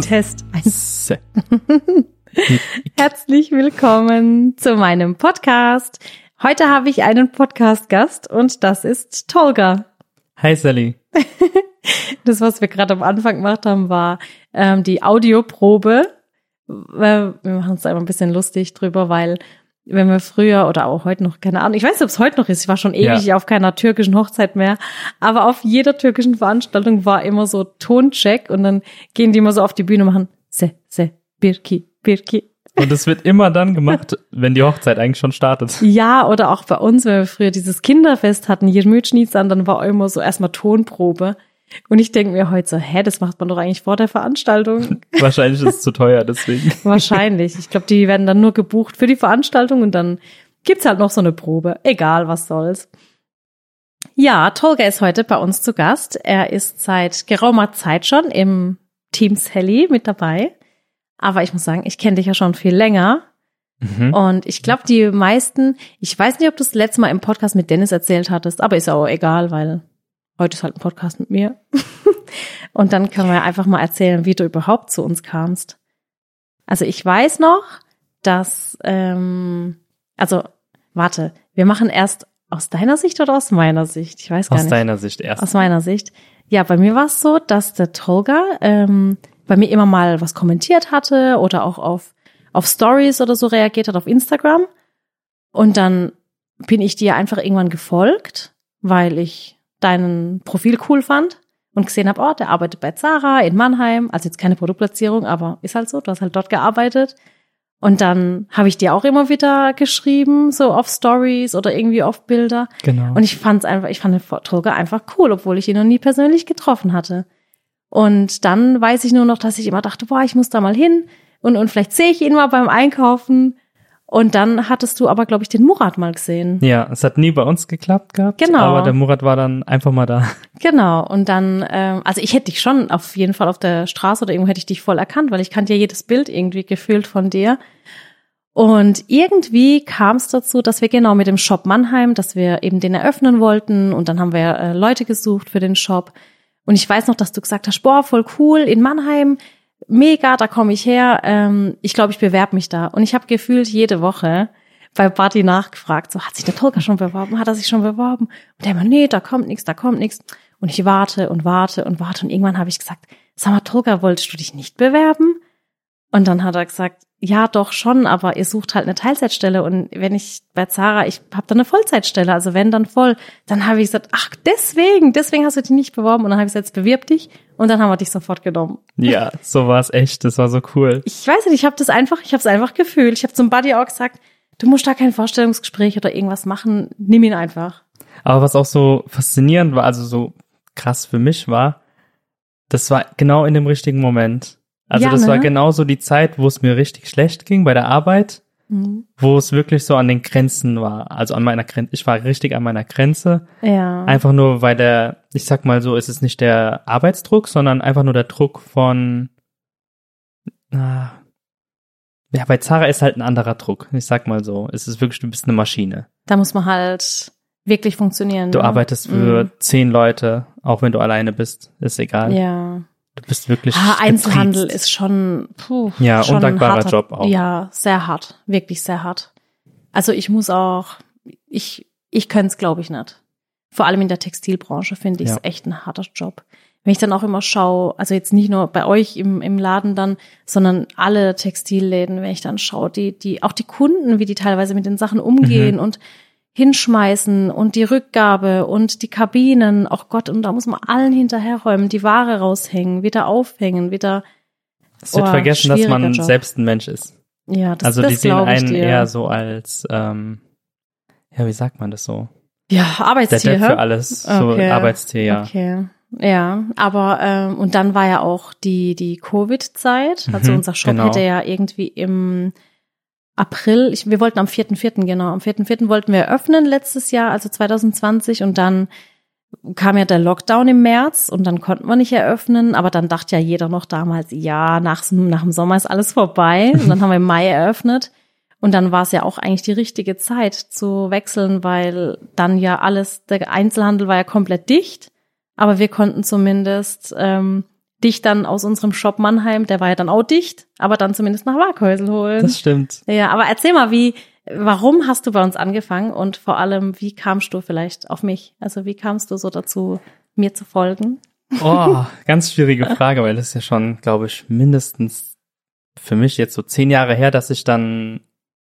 Test. Se- Herzlich willkommen zu meinem Podcast. Heute habe ich einen Podcast-Gast und das ist Tolga. Hi Sally. Das, was wir gerade am Anfang gemacht haben, war ähm, die Audioprobe. Äh, Wir machen uns da immer ein bisschen lustig drüber, weil wenn wir früher oder auch heute noch, keine Ahnung, ich weiß nicht, ob es heute noch ist, ich war schon ewig auf keiner türkischen Hochzeit mehr, aber auf jeder türkischen Veranstaltung war immer so Toncheck und dann gehen die immer so auf die Bühne und machen se, se, birki, birki. Und es wird immer dann gemacht, wenn die Hochzeit eigentlich schon startet. Ja, oder auch bei uns, wenn wir früher dieses Kinderfest hatten, Jirmütschnitsan, dann war immer so erstmal Tonprobe. Und ich denke mir heute so, hä, das macht man doch eigentlich vor der Veranstaltung. Wahrscheinlich ist es zu teuer, deswegen. Wahrscheinlich. Ich glaube, die werden dann nur gebucht für die Veranstaltung und dann gibt's halt noch so eine Probe. Egal, was soll's. Ja, Tolga ist heute bei uns zu Gast. Er ist seit geraumer Zeit schon im Team Sally mit dabei. Aber ich muss sagen, ich kenne dich ja schon viel länger. Mhm. Und ich glaube, die meisten, ich weiß nicht, ob du das letzte Mal im Podcast mit Dennis erzählt hattest, aber ist auch egal, weil heute ist halt ein Podcast mit mir. Und dann können wir einfach mal erzählen, wie du überhaupt zu uns kamst. Also ich weiß noch, dass, ähm, also warte, wir machen erst aus deiner Sicht oder aus meiner Sicht? Ich weiß gar Aus nicht. deiner Sicht erst. Aus meiner Sicht. Ja, bei mir war es so, dass der Tolga ähm, bei mir immer mal was kommentiert hatte oder auch auf, auf Stories oder so reagiert hat auf Instagram. Und dann bin ich dir einfach irgendwann gefolgt, weil ich deinen Profil cool fand und gesehen habe, oh, der arbeitet bei Zara in Mannheim. Also jetzt keine Produktplatzierung, aber ist halt so, du hast halt dort gearbeitet. Und dann habe ich dir auch immer wieder geschrieben, so auf Stories oder irgendwie auf Bilder. Genau. Und ich fand es einfach, ich fand den Tolga einfach cool, obwohl ich ihn noch nie persönlich getroffen hatte. Und dann weiß ich nur noch, dass ich immer dachte, boah, ich muss da mal hin und, und vielleicht sehe ich ihn mal beim Einkaufen. Und dann hattest du aber, glaube ich, den Murat mal gesehen. ja, es hat nie bei uns geklappt gehabt. Genau. Aber der Murat war dann einfach mal da. Genau. Und dann, ähm, also ich hätte dich schon auf jeden Fall auf der Straße oder irgendwo hätte ich dich voll erkannt, weil ich kannte ja jedes Bild irgendwie gefühlt von dir. Und irgendwie kam es dazu, dass wir genau mit dem Shop Mannheim, dass wir eben den eröffnen wollten und dann haben wir äh, Leute gesucht für den Shop. Und ich weiß noch, dass du gesagt hast, boah, voll cool in Mannheim, mega, da komme ich her. Ähm, ich glaube, ich bewerbe mich da. Und ich habe gefühlt jede Woche bei Buddy nachgefragt, so hat sich der Tolga schon beworben, hat er sich schon beworben? Und der immer, nee, da kommt nichts, da kommt nichts. Und ich warte und warte und warte und irgendwann habe ich gesagt, sag mal, Tolga, wolltest du dich nicht bewerben? Und dann hat er gesagt, ja, doch schon, aber ihr sucht halt eine Teilzeitstelle und wenn ich bei Zara, ich habe da eine Vollzeitstelle, also wenn dann voll, dann habe ich gesagt, ach, deswegen, deswegen hast du dich nicht beworben und dann habe ich gesagt, jetzt bewirb dich und dann haben wir dich sofort genommen. Ja, so war es echt. Das war so cool. Ich weiß nicht, ich habe das einfach, ich habe es einfach gefühlt. Ich habe zum Buddy auch gesagt, du musst da kein Vorstellungsgespräch oder irgendwas machen, nimm ihn einfach. Aber was auch so faszinierend war, also so krass für mich war, das war genau in dem richtigen Moment. Also Ja, das ne? war genau so die Zeit, wo es mir richtig schlecht ging bei der Arbeit, Mhm. wo es wirklich so an den Grenzen war. Also an meiner Grenze, ich war richtig an meiner Grenze. Ja. Einfach nur, weil der, ich sag mal so, es ist nicht der Arbeitsdruck, sondern einfach nur der Druck von, ah, ja, bei Zara ist halt ein anderer Druck. Ich sag mal so, es ist wirklich, du bist eine Maschine. Da muss man halt wirklich funktionieren. Du ne? arbeitest für Mhm. zehn Leute, auch wenn du alleine bist, ist egal. Ja. Du bist wirklich Ah, Einzelhandel getriezt. ist schon, puh, Ja, schon ein undankbarer harter, Job auch. Ja, sehr hart, wirklich sehr hart. Also ich muss auch, ich, ich könnte es glaube ich nicht. Vor allem in der Textilbranche finde ich es Ja. echt ein harter Job. Wenn ich dann auch immer schaue, also jetzt nicht nur bei euch im, im Laden dann, sondern alle Textilläden, wenn ich dann schaue, die, die, auch die Kunden, wie die teilweise mit den Sachen umgehen Mhm. und hinschmeißen und die Rückgabe und die Kabinen, auch Gott, und da muss man allen hinterherräumen, die Ware raushängen, wieder aufhängen, wieder, Es wird Oh, vergessen, dass man Job. selbst ein Mensch ist. ja, das, also das die sehen einen dir. eher so als, ähm, ja, wie sagt man das so? Ja, Der Arbeitstier. Depp hä? für alles, so Okay. Arbeitstier, ja. Okay. Ja, aber ähm, und dann war ja auch die die Covid-Zeit. Also Mhm, unser Shop genau. hätte ja irgendwie im April, ich, wir wollten am 4.4., genau, am 4.4. wollten wir eröffnen letztes Jahr, also 2020 und dann kam ja der Lockdown im März und dann konnten wir nicht eröffnen, aber dann dachte ja jeder noch damals, ja, nach, nach dem Sommer ist alles vorbei. Und dann haben wir im Mai eröffnet. Und dann war es ja auch eigentlich die richtige Zeit zu wechseln, weil dann ja alles, der Einzelhandel war ja komplett dicht, aber wir konnten zumindest ähm, dich dann aus unserem Shop Mannheim, der war ja dann auch dicht, aber dann zumindest nach Waghäusel holen. Das stimmt. Ja, aber erzähl mal, wie, warum hast du bei uns angefangen und vor allem, wie kamst du vielleicht auf mich? Also wie kamst du so dazu, mir zu folgen? Oh, ganz schwierige Frage, weil das ist ja schon, glaube ich, mindestens für mich jetzt so zehn Jahre her, dass ich dann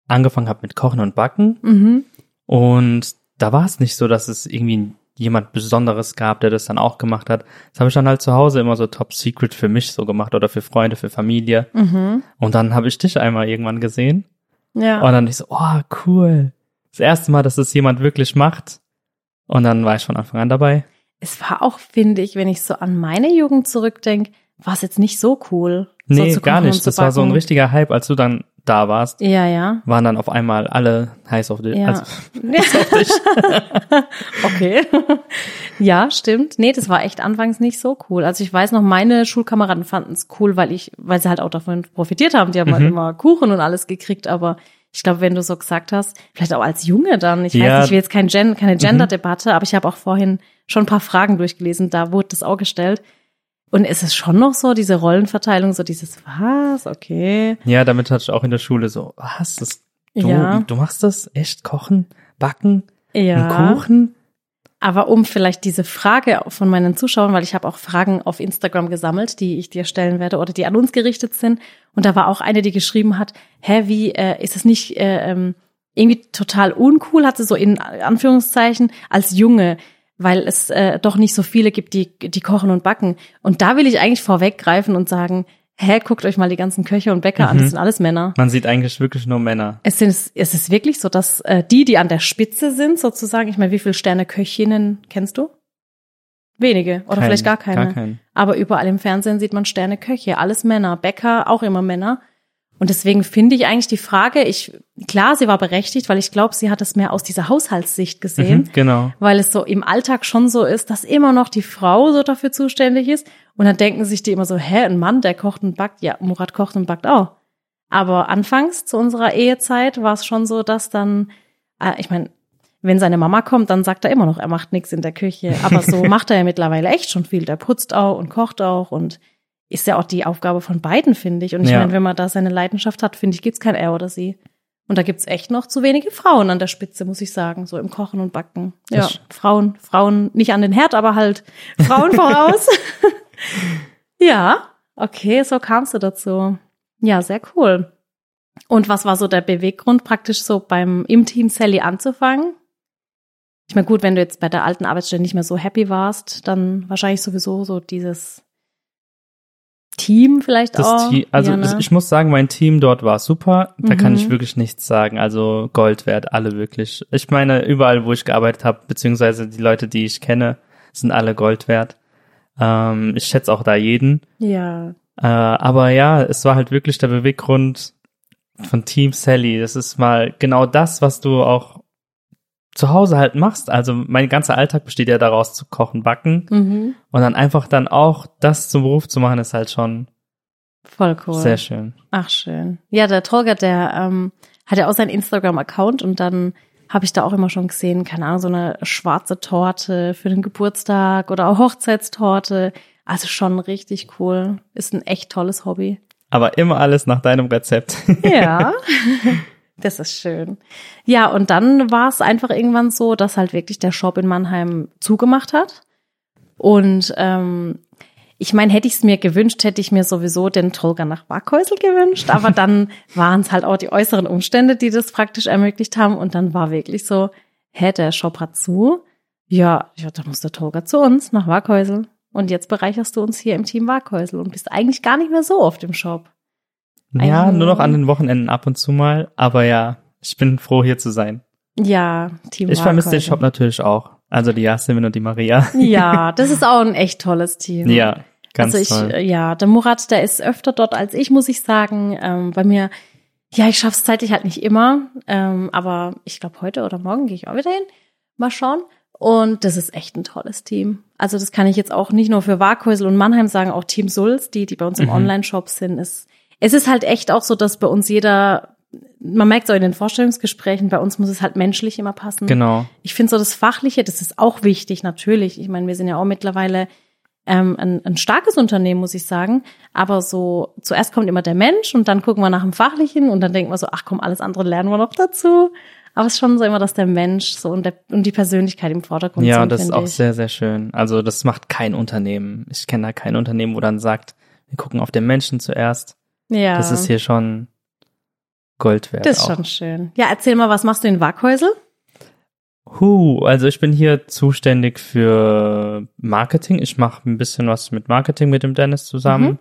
angefangen habe mit Kochen und Backen. Mhm. Und da war es nicht so, dass es irgendwie jemand Besonderes gab, der das dann auch gemacht hat. Das habe ich dann halt zu Hause immer so top secret für mich so gemacht oder für Freunde, für Familie. Mhm. Und dann habe ich dich einmal irgendwann gesehen. Ja. Und dann ich so, oh, cool. Das erste Mal, dass es jemand wirklich macht. Und dann war ich von Anfang an dabei. Es war auch, finde ich, wenn ich so an meine Jugend zurückdenke, war es jetzt nicht so cool. so Nee, zu gar nicht. Das war so ein richtiger Hype, als du dann da warst. Ja, ja. Waren dann auf einmal alle heiß auf dich. Ja. Also, okay. ja, stimmt. Nee, das war echt anfangs nicht so cool. Also ich weiß noch, meine Schulkameraden fanden es cool, weil ich, weil sie halt auch davon profitiert haben. Die haben halt Mhm. immer Kuchen und alles gekriegt, aber ich glaube, wenn du so gesagt hast, vielleicht auch als Junge dann, ich weiß Ja. Mhm. nicht, ich will jetzt kein Gen, keine Gender-Debatte, aber ich habe auch vorhin schon ein paar Fragen durchgelesen, da wurde das auch gestellt. Und ist es schon noch so, diese Rollenverteilung, so dieses, was, okay. ja, damit hatte ich auch in der Schule so, was, das, du, Ja. du machst das? Echt? Kochen? Backen? Ja. Einen Kuchen? Aber um vielleicht diese Frage von meinen Zuschauern, weil ich habe auch Fragen auf Instagram gesammelt, die ich dir stellen werde oder die an uns gerichtet sind. Und da war auch eine, die geschrieben hat, hä, wie äh, ist es nicht äh, ähm, irgendwie total uncool, hat sie so in Anführungszeichen, als Junge, weil es äh, doch nicht so viele gibt, die, die kochen und backen. Und da will ich eigentlich vorweggreifen und sagen, hä, guckt euch mal die ganzen Köche und Bäcker an, das Mhm. sind alles Männer. Man sieht eigentlich wirklich nur Männer. Es, sind, es ist wirklich so, dass äh, die, die an der Spitze sind, sozusagen, ich meine, wie viele Sterne Köchinnen kennst du? Wenige oder Kein- vielleicht gar keine. Gar keinen. Aber überall im Fernsehen sieht man Sterne Köche, alles Männer, Bäcker auch immer Männer. Und deswegen finde ich eigentlich die Frage, ich klar, sie war berechtigt, weil ich glaube, sie hat es mehr aus dieser Haushaltssicht gesehen Mhm, genau. weil es so im Alltag schon so ist, dass immer noch die Frau so dafür zuständig ist. Und dann denken sich die immer so, hä, ein Mann, der kocht und backt. Ja, Murat kocht und backt auch. Aber anfangs zu unserer Ehezeit war es schon so, dass dann, äh, ich meine, wenn seine Mama kommt, dann sagt er immer noch, er macht nichts in der Küche. Aber so macht er ja mittlerweile echt schon viel. Der putzt auch und kocht auch und ist ja auch die Aufgabe von beiden, finde ich. Und ich Ja. meine, wenn man da seine Leidenschaft hat, finde ich, gibt's kein Er oder sie. Und da gibt's echt noch zu wenige Frauen an der Spitze, muss ich sagen, so im Kochen und Backen. Ja, Das- Frauen, Frauen nicht an den Herd, aber halt Frauen voraus. ja, okay, so kamst du dazu. Ja, sehr cool. Und was war so der Beweggrund, praktisch so beim im Team Sally anzufangen? Ich meine, gut, wenn du jetzt bei der alten Arbeitsstelle nicht mehr so happy warst, dann wahrscheinlich sowieso so dieses Team vielleicht Das auch. Team, also ja, ne? ich muss sagen, mein Team dort war super. Da kann Mhm. ich wirklich nichts sagen. Also Gold wert, alle wirklich. Ich meine, überall, wo ich gearbeitet habe, beziehungsweise die Leute, die ich kenne, sind alle Gold wert. Ähm, ich schätze auch da jeden. ja. Äh, aber ja, es war halt wirklich der Beweggrund von Team Sally. Das ist mal genau das, was du auch zu Hause halt machst. Also mein ganzer Alltag besteht ja daraus zu kochen, backen Mhm. und dann einfach dann auch das zum Beruf zu machen, ist halt schon Voll cool. sehr schön. Ach, schön. Ja, der Tolga, der ähm, hat ja auch seinen Instagram-Account und dann habe ich da auch immer schon gesehen, keine Ahnung, so eine schwarze Torte für den Geburtstag oder auch Hochzeitstorte. Also schon richtig cool. Ist ein echt tolles Hobby. Aber immer alles nach deinem Rezept. Ja. Das ist schön. Ja, und dann war es einfach irgendwann so, dass halt wirklich der Shop in Mannheim zugemacht hat. Und ähm, ich meine, hätte ich es mir gewünscht, hätte ich mir sowieso den Tolga nach Waghäusel gewünscht. Aber dann waren es halt auch die äußeren Umstände, die das praktisch ermöglicht haben. Und dann war wirklich so, hä, der Shop hat zu. Ja, ja, dann muss der Tolga zu uns nach Waghäusel. Und jetzt bereicherst du uns hier im Team Waghäusel und bist eigentlich gar nicht mehr so oft im Shop. Ja, nur noch an den Wochenenden ab und zu mal. Aber ja, ich bin froh, hier zu sein. Ja, Team Ich vermisse den. Shop natürlich auch. Also die Jasmin und die Maria. Ja, das ist auch ein echt tolles Team. Ja, ganz also ich, toll. ja, der Murat, der ist öfter dort als ich, muss ich sagen. Ähm, bei mir, ja, ich schaff's zeitlich halt nicht immer, ähm, aber ich glaube heute oder morgen gehe ich auch wieder hin. Mal schauen. Und das ist echt ein tolles Team. Also das kann ich jetzt auch nicht nur für Waghäusel und Mannheim sagen, auch Team Sulz, die, die bei uns im Mhm. Online-Shop sind. Ist, es ist halt echt auch so, dass bei uns jeder, man merkt auch in den Vorstellungsgesprächen, bei uns muss es halt menschlich immer passen. Genau. Ich finde so das Fachliche, das ist auch wichtig, natürlich. Ich meine, wir sind ja auch mittlerweile ähm, ein, ein starkes Unternehmen, muss ich sagen. Aber so zuerst kommt immer der Mensch und dann gucken wir nach dem Fachlichen und dann denken wir so, ach komm, alles andere lernen wir noch dazu. Aber es ist schon so immer, dass der Mensch so und, der, und die Persönlichkeit im Vordergrund Ja, sind, und das ist auch ich. sehr, sehr schön. Also das macht kein Unternehmen. Ich kenne da kein Unternehmen, wo dann sagt, wir gucken auf den Menschen zuerst. Ja, Das ist hier schon Gold wert. das ist auch. schon schön. Ja, erzähl mal, was machst du in Wackhäusel? Huh, also ich bin hier zuständig für Marketing. Ich mache ein bisschen was mit Marketing mit dem Dennis zusammen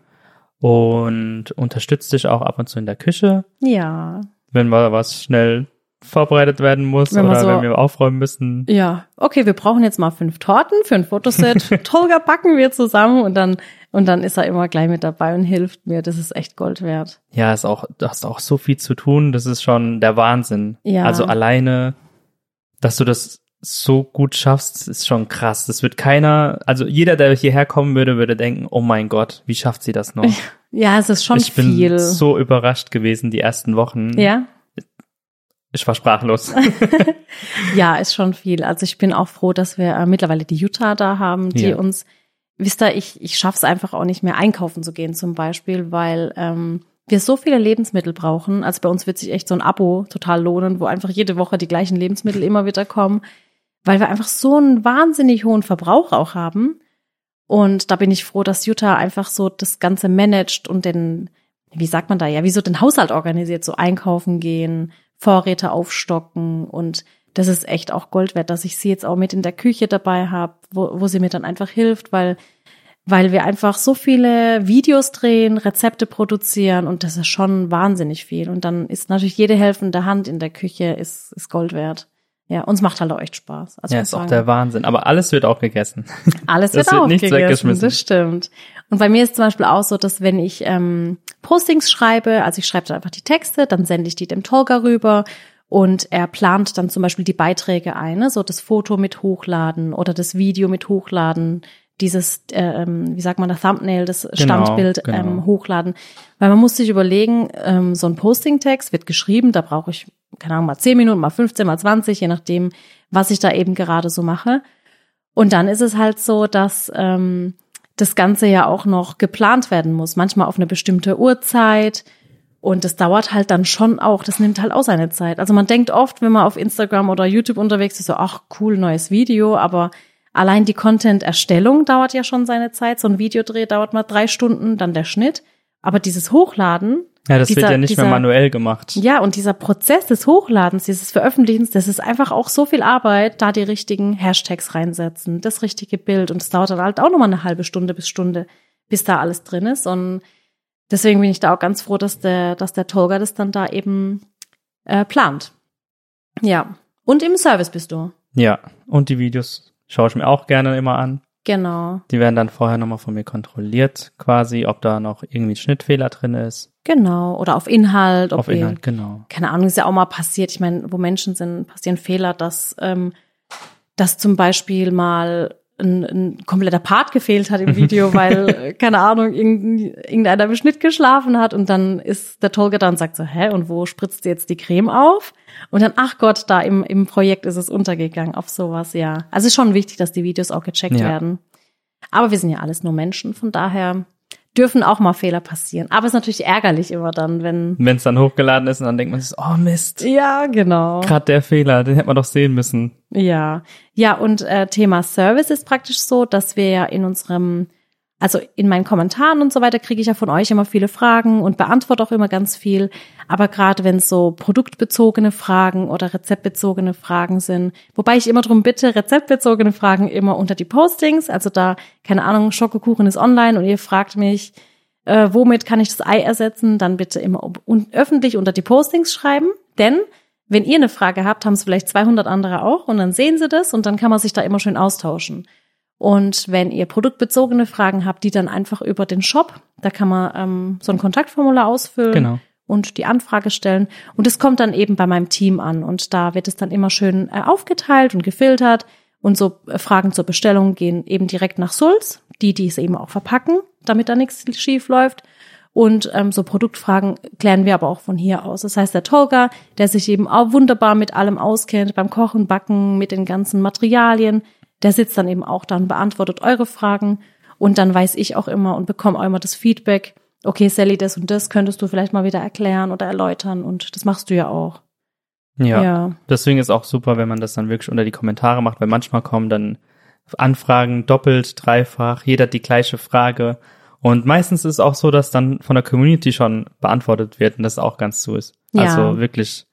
Mhm. und unterstütze dich auch ab und zu in der Küche, Ja. wenn mal was schnell vorbereitet werden muss Wenn oder so- wenn wir aufräumen müssen. Ja, okay, wir brauchen jetzt mal fünf Torten für ein Fotoset. Tolga backen wir zusammen und dann und dann ist er immer gleich mit dabei und hilft mir. Das ist echt Gold wert. Ja, ist auch, du hast auch so viel zu tun. Das ist schon der Wahnsinn. Ja. Also alleine, dass du das so gut schaffst, ist schon krass. Das wird keiner, also jeder, der hierher kommen würde, würde denken, oh mein Gott, wie schafft sie das noch? Ja, es ist schon ich bin viel. so überrascht gewesen die ersten Wochen. ja, Ich war sprachlos. ja, ist schon viel. Also ich bin auch froh, dass wir äh, mittlerweile die Jutta da haben, die Ja. uns, wisst ihr, ich, ich schaff's einfach auch nicht mehr einkaufen zu gehen zum Beispiel, weil ähm, wir so viele Lebensmittel brauchen. Also bei uns wird sich echt so ein Abo total lohnen, wo einfach jede Woche die gleichen Lebensmittel immer wieder kommen, weil wir einfach so einen wahnsinnig hohen Verbrauch auch haben. Und da bin ich froh, dass Jutta einfach so das Ganze managt und den, wie sagt man da, ja, wie so den Haushalt organisiert, so einkaufen gehen, Vorräte aufstocken und das ist echt auch Gold wert, dass ich sie jetzt auch mit in der Küche dabei habe, wo, wo sie mir dann einfach hilft, weil, weil wir einfach so viele Videos drehen, Rezepte produzieren und das ist schon wahnsinnig viel. Und dann ist natürlich jede helfende Hand in der Küche ist, ist Gold wert. Ja, uns macht halt auch echt Spaß. Also ja, ist auch muss der sagen, Wahnsinn. Aber alles wird auch gegessen. alles wird, wird auch nichts gegessen, weggeschmissen. Das stimmt. Und bei mir ist zum Beispiel auch so, dass wenn ich ähm, Postings schreibe, also ich schreibe dann einfach die Texte, dann sende ich die dem Tolga rüber und er plant dann zum Beispiel die Beiträge ein, ne? so das Foto mit hochladen oder das Video mit hochladen, dieses, ähm, wie sagt man, das Thumbnail, das Standbild genau. Ähm, hochladen. Weil man muss sich überlegen, ähm, so ein Posting-Text wird geschrieben, da brauche ich, keine Ahnung, mal 10 Minuten, mal 15, mal 20, je nachdem, was ich da eben gerade so mache. Und dann ist es halt so, dass ähm, das Ganze ja auch noch geplant werden muss, manchmal auf eine bestimmte Uhrzeit. Und das dauert halt dann schon auch, das nimmt halt auch seine Zeit. Also man denkt oft, wenn man auf Instagram oder YouTube unterwegs ist, so, ach cool, neues Video, aber allein die Content-Erstellung dauert ja schon seine Zeit. So ein Videodreh dauert mal drei Stunden, dann der Schnitt. Aber dieses Hochladen, Ja, das Dieser- wird ja nicht dieser- mehr manuell gemacht. ja, und dieser Prozess des Hochladens, dieses Veröffentlichens, das ist einfach auch so viel Arbeit, da die richtigen Hashtags reinsetzen, das richtige Bild. Und es dauert dann halt auch nochmal eine halbe Stunde bis Stunde, bis da alles drin ist. Und deswegen bin ich da auch ganz froh, dass der, dass der Tolga das dann da eben äh, plant. Ja. Und im Service bist du. Ja, und die Videos schaue ich mir auch gerne immer an. Genau. Die werden dann vorher nochmal von mir kontrolliert, quasi, ob da noch irgendwie ein Schnittfehler drin ist. Genau. Oder auf Inhalt. Ob Auf Inhalt, genau. keine Ahnung, ist ja auch mal passiert. Ich meine, wo Menschen sind, passieren Fehler, dass, ähm, dass zum Beispiel mal ein, ein kompletter Part gefehlt hat im Video, weil, keine Ahnung, irgendein, irgendeiner im Schnitt geschlafen hat und dann ist der Tolga da und sagt so, hä, und wo spritzt jetzt die Creme auf? Und dann, ach Gott, da im, im Projekt ist es untergegangen auf sowas, ja. Also ist schon wichtig, dass die Videos auch gecheckt Ja. werden. Aber wir sind ja alles nur Menschen, von daher dürfen auch mal Fehler passieren. Aber es ist natürlich ärgerlich immer dann, wenn, Wenn es dann hochgeladen ist und dann denkt man sich, oh Mist, ja, genau. gerade der Fehler, den hätte man doch sehen müssen. Ja, ja, und äh, Thema Service ist praktisch so, dass wir ja in unserem, also in meinen Kommentaren und so weiter kriege ich ja von euch immer viele Fragen und beantworte auch immer ganz viel. Aber gerade wenn es so produktbezogene Fragen oder rezeptbezogene Fragen sind, wobei ich immer drum bitte, rezeptbezogene Fragen immer unter die Postings. Also da, keine Ahnung, Schokokuchen ist online und ihr fragt mich, äh, womit kann ich das Ei ersetzen, dann bitte immer un öffentlich unter die Postings schreiben. Denn wenn ihr eine Frage habt, haben es vielleicht 200 andere auch und dann sehen sie das und dann kann man sich da immer schön austauschen. Und wenn ihr produktbezogene Fragen habt, die dann einfach über den Shop, da kann man ähm, so ein Kontaktformular ausfüllen Genau. und die Anfrage stellen. Und es kommt dann eben bei meinem Team an und da wird es dann immer schön äh, aufgeteilt und gefiltert. Und so äh, Fragen zur Bestellung gehen eben direkt nach Sulz, die, die es eben auch verpacken, damit da nichts schief läuft. Und ähm, so Produktfragen klären wir aber auch von hier aus. Das heißt, der Tolga, der sich eben auch wunderbar mit allem auskennt, beim Kochen, Backen, mit den ganzen Materialien, der sitzt dann eben auch da und beantwortet eure Fragen. Und dann weiß ich auch immer und bekomme auch immer das Feedback, okay, Sally, das und das könntest du vielleicht mal wieder erklären oder erläutern. Und das machst du ja auch. Ja. Ja. Deswegen ist auch super, wenn man das dann wirklich unter die Kommentare macht, weil manchmal kommen dann Anfragen doppelt, dreifach, jeder hat die gleiche Frage. Und meistens ist es auch so, dass dann von der Community schon beantwortet wird und das auch ganz so ist. Ja. Also wirklich,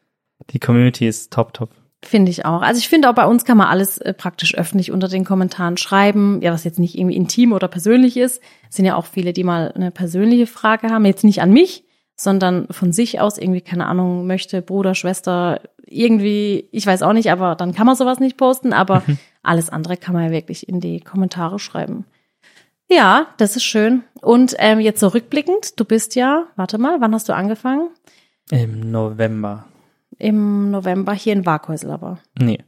die Community ist top, top. Finde ich auch. Also ich finde auch bei uns kann man alles äh, praktisch öffentlich unter den Kommentaren schreiben. Ja, was jetzt nicht irgendwie intim oder persönlich ist. Es sind ja auch viele, die mal eine persönliche Frage haben. Jetzt nicht an mich, sondern von sich aus irgendwie, keine Ahnung, möchte Bruder, Schwester, irgendwie, ich weiß auch nicht, aber dann kann man sowas nicht posten. Aber alles andere kann man ja wirklich in die Kommentare schreiben. Ja, das ist schön. Und ähm, jetzt so rückblickend, du bist ja, warte mal, wann hast du angefangen? Im November. Im November hier in Warkhäusl aber. Nee.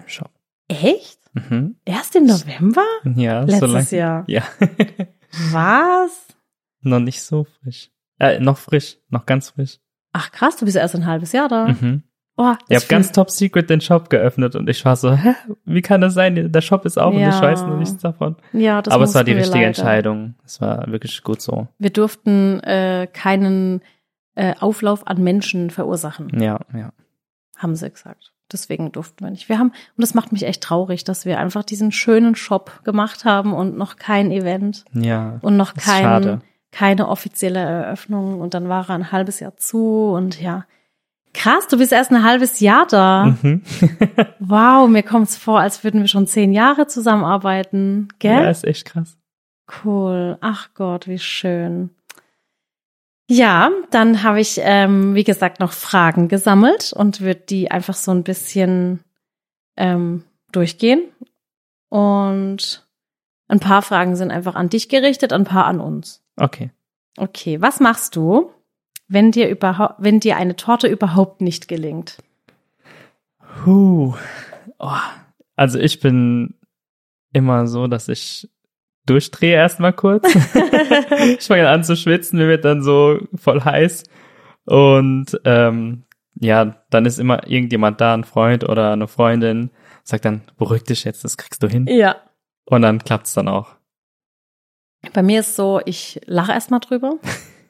Im Shop. Echt? Mhm. Erst im November? Ja, so Letztes lang. Jahr. Ja. Was? noch nicht so frisch. Äh, noch frisch, noch ganz frisch. Ach krass, du bist ja erst ein halbes Jahr da. Mhm. Oh, Ich habe ganz top secret den Shop geöffnet und ich war so, hä, wie kann das sein? Der Shop ist auf und Ja. ich weiß noch nichts davon. ja, das Aber es war die richtige leider. Entscheidung. Es war wirklich gut so. Wir durften äh, keinen äh, Auflauf an Menschen verursachen, Ja, ja. haben sie gesagt. Deswegen durften wir nicht. Wir haben, und das macht mich echt traurig, dass wir einfach diesen schönen Shop gemacht haben und noch kein Event Ja. und noch kein, keine offizielle Eröffnung. Und dann war er ein halbes Jahr zu und ja. Krass, du bist erst ein halbes Jahr da. Mhm. Wow, mir kommt's vor, als würden wir schon zehn Jahre zusammenarbeiten. Gell? Ja, ist echt krass. Cool. Ach Gott, wie schön. Ja, dann habe ich, ähm, wie gesagt, noch Fragen gesammelt und würde die einfach so ein bisschen ähm, durchgehen. Und ein paar Fragen sind einfach an dich gerichtet, ein paar an uns. Okay. Okay, was machst du, wenn dir überhaupt, wenn dir eine Torte überhaupt nicht gelingt? Huh. Oh. Also ich bin immer so, dass ich durchdrehe erstmal kurz. ich fange an zu schwitzen, mir wird dann so voll heiß. Und ähm, ja, dann ist immer irgendjemand da, ein Freund oder eine Freundin, sagt dann, beruhig dich jetzt, das kriegst du hin. Ja. Und dann klappt's dann auch. Bei mir ist so, ich lache erstmal drüber.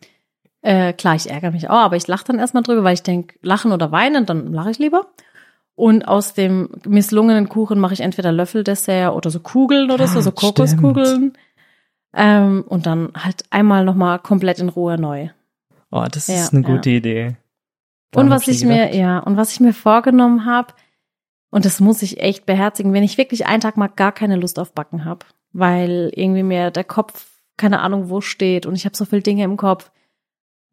äh, klar, ich ärgere mich auch, aber ich lache dann erstmal drüber, weil ich denke, lachen oder weinen, dann lache ich lieber. Und aus dem misslungenen Kuchen mache ich entweder Löffeldessert oder so Kugeln oder so, Ah, so stimmt. Kokoskugeln. Ähm, und dann halt einmal nochmal komplett in Ruhe neu. Oh, das Ja, ist eine ja. gute Idee. Und Daran was ich mir, ja, und was ich mir vorgenommen habe, und das muss ich echt beherzigen, wenn ich wirklich einen Tag mal gar keine Lust auf Backen habe, weil irgendwie mir der Kopf keine Ahnung wo steht und ich habe so viele Dinge im Kopf.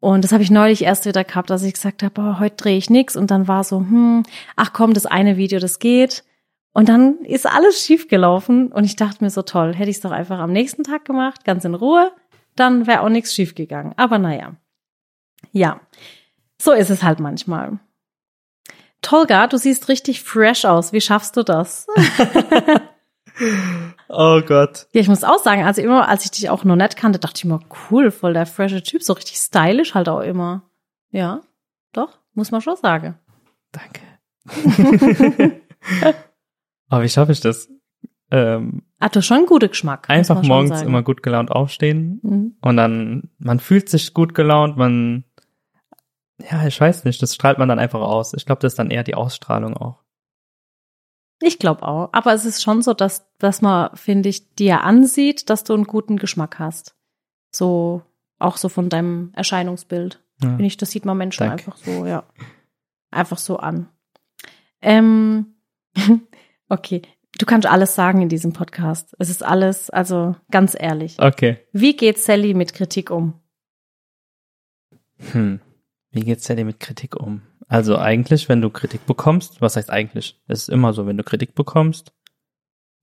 Und das habe ich neulich erst wieder gehabt, dass ich gesagt habe, oh, heute drehe ich nix und dann war so, hm, ach komm, das eine Video, das geht. Und dann ist alles schief gelaufen und ich dachte mir so toll, hätte ich es doch einfach am nächsten Tag gemacht, ganz in Ruhe, dann wäre auch nichts schief gegangen. Aber naja. Ja, so ist es halt manchmal. Tolga, du siehst richtig fresh aus. Wie schaffst du das? Oh Gott. Ja, ich muss auch sagen, also immer, als ich dich auch noch nett kannte, dachte ich mir, cool, voll der frische Typ, so richtig stylisch halt auch immer. Ja, doch, muss man schon sagen. Danke. oh, wie schaffe ich das? Ähm, Ah, du hast schon einen guten Geschmack. einfach morgens sagen. immer gut gelaunt aufstehen Mhm. und dann, man fühlt sich gut gelaunt, man, ja, ich weiß nicht, das strahlt man dann einfach aus. Ich glaube, das ist dann eher die Ausstrahlung auch. Ich glaube auch. Aber es ist schon so, dass, dass man, finde ich, dir ansieht, dass du einen guten Geschmack hast. So, auch so von deinem Erscheinungsbild. Ja. Finde ich, das sieht man Menschen Danke. einfach so, ja. Einfach so an. Ähm, okay. Du kannst alles sagen in diesem Podcast. Es ist alles, also ganz ehrlich. Okay. Wie geht Sally mit Kritik um? Hm. Wie dir denn mit Kritik um? Also eigentlich, wenn du Kritik bekommst, was heißt eigentlich? Es ist immer so, wenn du Kritik bekommst,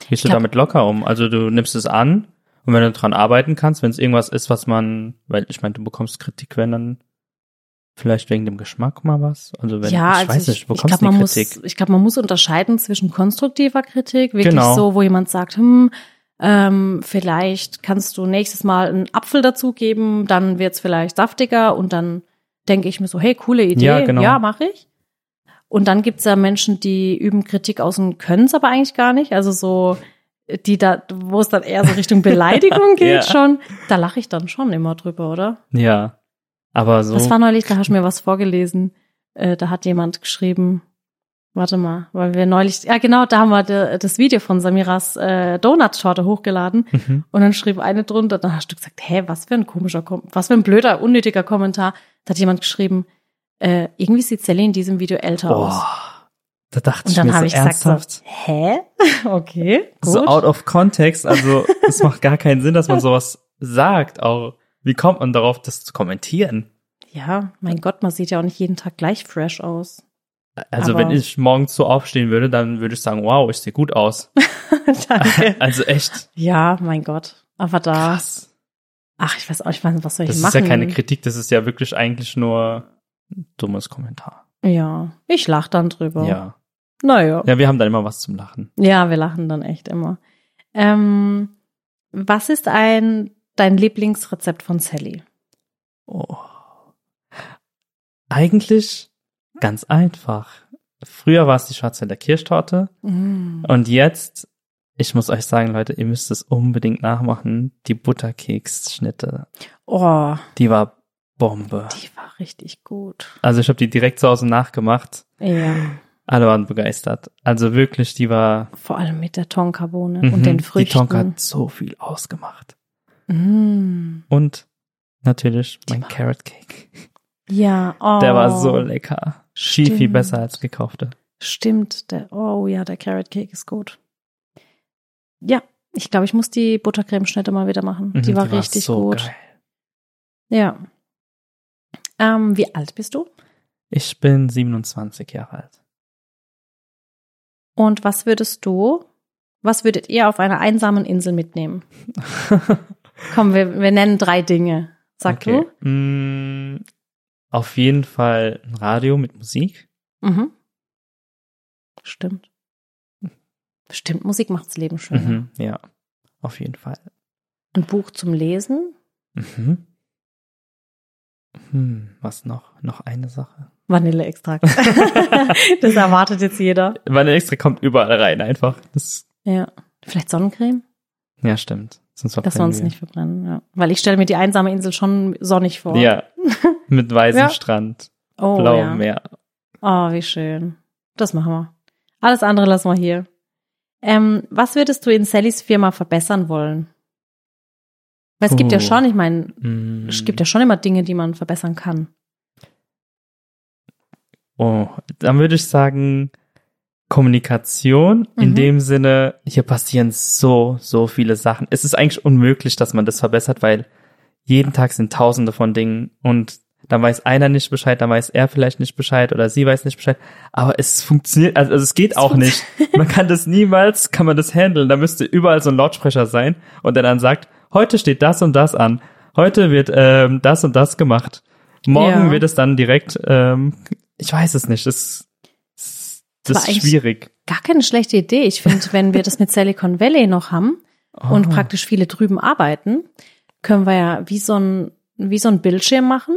gehst du glaub- damit locker um. Also du nimmst es an und wenn du dran arbeiten kannst, wenn es irgendwas ist, was man, weil ich meine, du bekommst Kritik, wenn dann vielleicht wegen dem Geschmack mal was. Also wenn ja, ich also weiß nicht, ich, wo ich du man die Kritik? muss, ich glaube, man muss unterscheiden zwischen konstruktiver Kritik, wirklich Genau. so, wo jemand sagt, hm, ähm, vielleicht kannst du nächstes Mal einen Apfel dazugeben, dann wird's vielleicht saftiger und dann denke ich mir so, hey, coole Idee, Ja, genau. ja, mache ich. Und dann gibt's ja Menschen, die üben Kritik aus und können es aber eigentlich gar nicht. Also so, die da, wo es dann eher so Richtung Beleidigung geht Ja. schon, da lache ich dann schon immer drüber, oder? Ja. Aber so. Das war neulich, da hast du mir was vorgelesen. Äh, da hat jemand geschrieben, warte mal, weil wir neulich, ja genau, da haben wir de, das Video von Samiras äh, Donut-Torte hochgeladen Mhm. und dann schrieb eine drunter, dann hast du gesagt, hä, was für ein komischer, Kom was für ein blöder, unnötiger Kommentar. Da hat jemand geschrieben, äh, irgendwie sieht Sally in diesem Video älter aus. Boah. Da dachte Und ich dann mir habe so ich gesagt, ernsthaft. so, hä? Okay, gut. so out of context. Also es macht gar keinen Sinn, dass man sowas sagt. Auch wie kommt man darauf, das zu kommentieren? ja, mein Gott, man sieht ja auch nicht jeden Tag gleich fresh aus. Also Aber- wenn ich morgens so aufstehen würde, dann würde ich sagen, wow, ich sehe gut aus. Also echt ja, mein Gott. Aber da, krass. ach, ich weiß auch nicht, was soll ich Das ist machen? ja keine Kritik, das ist ja wirklich eigentlich nur ein dummes Kommentar. Ja, ich lach dann drüber. Ja. Naja. Ja, wir haben dann immer was zum Lachen. Ja, wir lachen dann echt immer. Ähm, was ist ein dein Lieblingsrezept von Sally? Oh. Eigentlich ganz einfach. Früher war es die Schwarzwälder Kirschtorte Mm. und jetzt, ich muss euch sagen, Leute, ihr müsst es unbedingt nachmachen, die Butterkeksschnitte. Oh, Die war Bombe. die war richtig gut. Also ich habe die direkt zu Hause nachgemacht. Ja, Alle waren begeistert. Also wirklich, die war vor allem mit der Tonkabohne mhm, und den Die Früchten. Tonka hat so viel ausgemacht. Mm. Und natürlich mein war- Carrot Cake. Ja, oh. Der war so lecker. Viel, viel Stimmt. besser als gekaufte. Stimmt, der, oh ja, der Carrot Cake ist gut. Ja, ich glaube, ich muss die Buttercremeschnitte mal wieder machen. Mhm, die war richtig so gut. Geil. Ja. Ähm, wie alt bist du? Ich bin 27 Jahre alt. Und was würdest du, was würdet ihr auf einer einsamen Insel mitnehmen? Komm, wir, wir nennen drei Dinge. Sag okay. Mm, auf jeden Fall ein Radio mit Musik. Mhm. Stimmt. Stimmt, Musik macht's Leben schöner. Mhm, ja, auf jeden Fall. Ein Buch zum Lesen, Mhm. Hm, was noch? Noch eine Sache. Vanilleextrakt. das erwartet jetzt jeder. Meine extra kommt überall rein einfach. Das, Ja. Vielleicht Sonnencreme, ja, stimmt. Sonst dass wir uns nicht verbrennen. Ja. Weil ich stelle mir die einsame Insel schon sonnig vor. Ja, mit weißem Ja. Strand, oh, blauem ja. Meer. Oh, wie schön. Das machen wir. Alles andere lassen wir hier. Ähm, was würdest du in Sallys Firma verbessern wollen? Weil es gibt ja Oh. schon, ich meine, Mm. es gibt ja schon immer Dinge, die man verbessern kann. Oh, dann würde ich sagen, Kommunikation in Mhm. dem Sinne, hier passieren so, so viele Sachen. Es ist eigentlich unmöglich, dass man das verbessert, weil jeden Tag sind tausende von Dingen und dann weiß einer nicht Bescheid, dann weiß er vielleicht nicht Bescheid oder sie weiß nicht Bescheid. Aber es funktioniert, also, also es geht auch nicht. Man kann das niemals, kann man das handeln. Da müsste überall so ein Lautsprecher sein und der dann sagt, heute steht das und das an. Heute wird ähm, das und das gemacht. Morgen Ja. wird es dann direkt, ähm, ich weiß es nicht, das, das, ist schwierig. Gar keine schlechte Idee. Ich finde, wenn wir das mit Silicon Valley noch haben und Oh. praktisch viele drüben arbeiten, können wir ja wie so ein, wie so ein Bildschirm machen,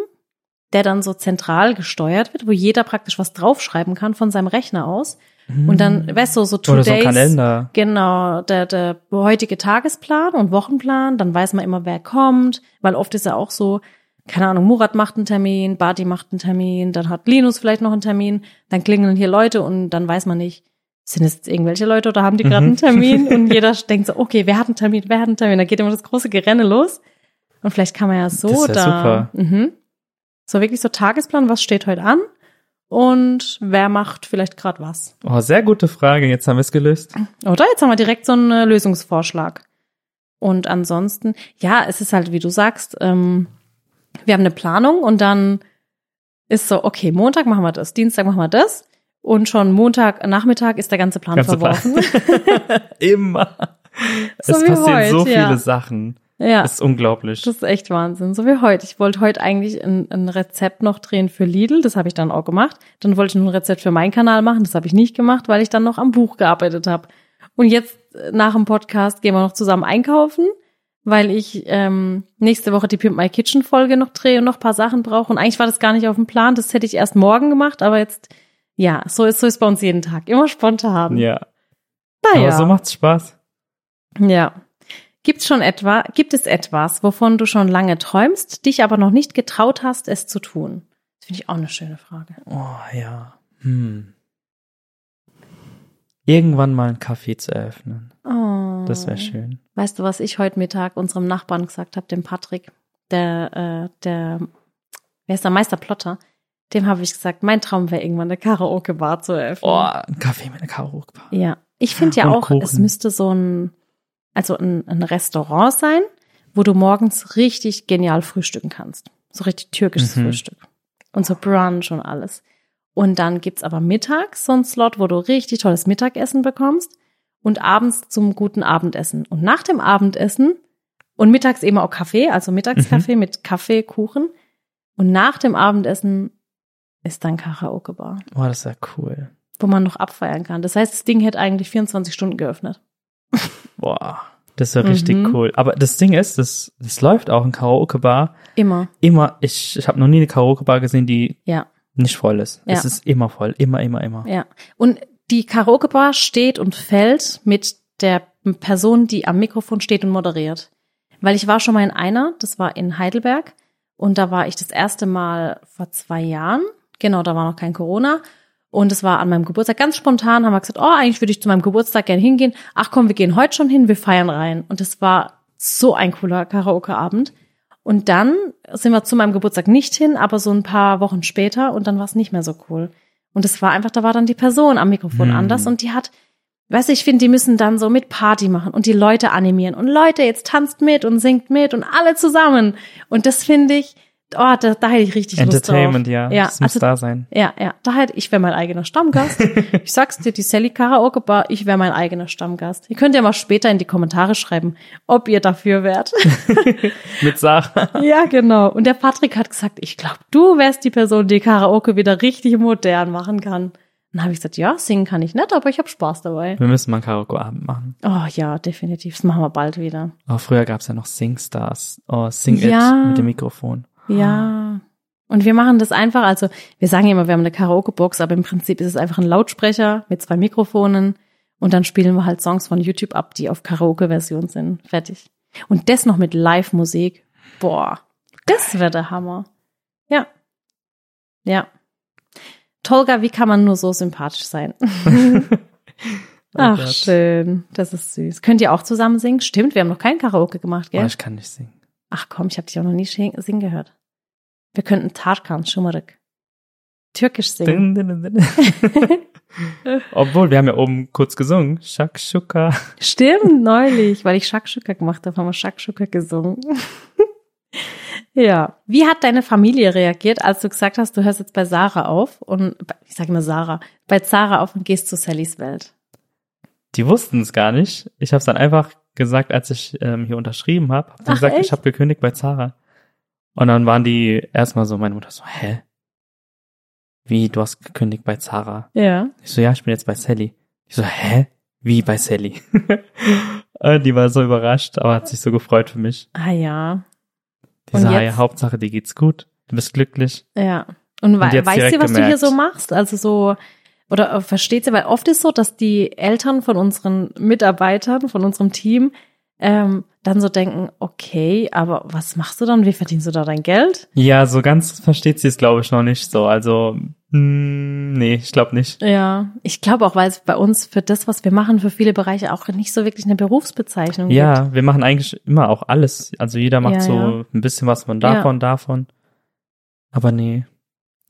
der dann so zentral gesteuert wird, wo jeder praktisch was draufschreiben kann von seinem Rechner aus. Und dann, weißt du, so Two Hm. Oder so ein Days. Kalender. Genau, der, der heutige Tagesplan und Wochenplan, dann weiß man immer, wer kommt, weil oft ist ja auch so, keine Ahnung, Murat macht einen Termin, Badi macht einen Termin, dann hat Linus vielleicht noch einen Termin, dann klingeln hier Leute und dann weiß man nicht, sind es jetzt irgendwelche Leute oder haben die gerade Mhm. einen Termin und jeder denkt so, okay, wer hat einen Termin, wer hat einen Termin, da geht immer das große Gerenne los und vielleicht kann man ja so Das ist ja da, super. Mhm. so wirklich so Tagesplan, was steht heute an und wer macht vielleicht gerade was. Oh, sehr gute Frage. Jetzt haben wir es gelöst. Oder? Jetzt haben wir direkt so einen äh, Lösungsvorschlag. Und ansonsten, ja, es ist halt, wie du sagst, ähm, wir haben eine Planung und dann ist so, okay, Montag machen wir das, Dienstag machen wir das und schon Montag Nachmittag ist der ganze Plan Ganze Plan. verworfen. Immer. So es passieren so heute, viele ja. Sachen. ja, Das ist unglaublich. das ist echt Wahnsinn. So wie heute. Ich wollte heute eigentlich ein, ein Rezept noch drehen für Lidl, das habe ich dann auch gemacht. Dann wollte ich noch ein Rezept für meinen Kanal machen, das habe ich nicht gemacht, weil ich dann noch am Buch gearbeitet habe. Und jetzt äh, nach dem Podcast gehen wir noch zusammen einkaufen, weil ich ähm, nächste Woche die Pimp My Kitchen Folge noch drehe und noch ein paar Sachen brauche. Und eigentlich war das gar nicht auf dem Plan, das hätte ich erst morgen gemacht, aber jetzt, ja, so ist, so ist bei uns jeden Tag. Immer spontan. ja. naja. Aber so macht's Spaß. Ja. Gibt schon etwa, gibt es etwas, wovon du schon lange träumst, dich aber noch nicht getraut hast, es zu tun? Das finde ich auch eine schöne Frage. Oh ja. Hm. Irgendwann mal ein Café zu eröffnen. Oh. Das wäre schön. Weißt du, was ich heute Mittag unserem Nachbarn gesagt habe, dem Patrick, der, äh, der, wer ist der Meister Plotter? Dem habe ich gesagt, mein Traum wäre irgendwann eine Karaoke-Bar zu eröffnen. Oh, ein Kaffee mit einer Karaoke-Bar. Ja, ich finde ja Und auch, es Kuchen. müsste so ein, also ein, ein Restaurant sein, wo du morgens richtig genial frühstücken kannst. So richtig türkisches Mhm. Frühstück. Und so Brunch und alles. Und dann gibt's aber mittags so einen Slot, wo du richtig tolles Mittagessen bekommst und abends zum guten Abendessen. Und nach dem Abendessen und mittags eben auch Kaffee, also Mittagskaffee mit Kaffee, Kuchen. Und nach dem Abendessen ist dann Karaoke-Bar, Oh, das wäre cool. wo man noch abfeiern kann. Das heißt, das Ding hätte eigentlich 24 Stunden geöffnet. Boah, das wäre richtig Mhm. cool. Aber das Ding ist, das, das läuft auch in Karaoke-Bar. Immer. Immer, ich, ich habe noch nie eine Karaoke-Bar gesehen, die Ja. nicht voll ist. Ja. Es ist immer voll. Immer, immer, immer. Ja. Und die Karaoke-Bar steht und fällt mit der Person, die am Mikrofon steht und moderiert. Weil ich war schon mal in einer, das war in Heidelberg. Und da war ich das erste Mal vor zwei Jahren. Genau, da war noch kein Corona. Und es war an meinem Geburtstag. Ganz spontan haben wir gesagt, oh, eigentlich würde ich zu meinem Geburtstag gerne hingehen. Ach komm, wir gehen heute schon hin, wir feiern rein. Und das war so ein cooler Karaoke-Abend. Und dann sind wir zu meinem Geburtstag nicht hin, aber so ein paar Wochen später und dann war es nicht mehr so cool. Und es war einfach, da war dann die Person am Mikrofon Hm. anders und die hat, weißt du, ich finde, die müssen dann so mit Party machen und die Leute animieren und Leute, jetzt tanzt mit und singt mit und alle zusammen. Und das finde ich, oh, da, da hätte ich richtig Entertainment, Lust drauf. ja. Ja, Das muss also- da sein. Ja, ja, da hätte ich wäre mein eigener Stammgast. ich sag's dir, die Sally Karaoke Bar, ich wäre mein eigener Stammgast. Ihr könnt ja mal später in die Kommentare schreiben, ob ihr dafür wärt. Mit Sarah. ja, genau. Und der Patrick hat gesagt, ich glaube, du wärst die Person, die Karaoke wieder richtig modern machen kann. Dann habe ich gesagt, ja, singen kann ich nicht, aber ich habe Spaß dabei. Wir müssen mal einen Karaoke-Abend machen. Oh ja, definitiv. Das machen wir bald wieder. Oh, früher gab's ja noch Singstars. Oh, Sing Ja. It mit dem Mikrofon. Ja. Und wir machen das einfach, also wir sagen immer, wir haben eine Karaoke-Box, aber im Prinzip ist es einfach ein Lautsprecher mit zwei Mikrofonen und dann spielen wir halt Songs von YouTube ab, die auf Karaoke-Version sind. Fertig. Und das noch mit Live-Musik. Boah, das wäre der Hammer. Ja. Ja. Tolga, wie kann man nur so sympathisch sein? Oh Ach, schön. Das ist süß. Könnt ihr auch zusammen singen? Stimmt, wir haben noch kein Karaoke gemacht, Oh, gell? ich kann nicht singen. Ach komm, ich habe dich auch noch nie sing- singen gehört. Wir könnten Tarkan Schumarik. Türkisch singen. Din, din, din. Obwohl, wir haben ja oben kurz gesungen. Shakshuka. Stimmt, neulich, weil ich Shakshuka gemacht habe, haben wir Shakshuka gesungen. ja. Wie hat deine Familie reagiert, als du gesagt hast, du hörst jetzt bei Sarah auf und, ich sage immer Sarah, bei Sarah auf und gehst zu Sallys Welt? Die wussten es gar nicht. Ich habe es dann einfach gesagt, als ich ähm, hier unterschrieben habe. Hab gesagt, echt? ich habe gekündigt bei Zara. Und dann waren die erstmal so, meine Mutter so, hä? Wie, du hast gekündigt bei Zara? Ja. Ich so, ja, ich bin jetzt bei Sally. Ich so, hä? Wie bei Sally? Und die war so überrascht, aber hat sich so gefreut für mich. Ah ja. Die Und ah, jetzt? ja, Hauptsache, dir geht's gut. Du bist glücklich. Ja. Und, wei- Und weißt du, was du hier gemerkt. so machst? Also so, oder äh, versteht sie, weil oft ist so, dass die Eltern von unseren Mitarbeitern, von unserem Team, ähm, dann so denken, okay, aber was machst du dann? Wie verdienst du da dein Geld? Ja, so ganz versteht sie es, glaube ich, noch nicht so. Also, mh, nee, ich glaube nicht. Ja, ich glaube auch, weil es bei uns für das, was wir machen, für viele Bereiche auch nicht so wirklich eine Berufsbezeichnung gibt. Ja, wir machen eigentlich immer auch alles. Also jeder macht Ja, so ja. ein bisschen was von davon, davon. Aber nee,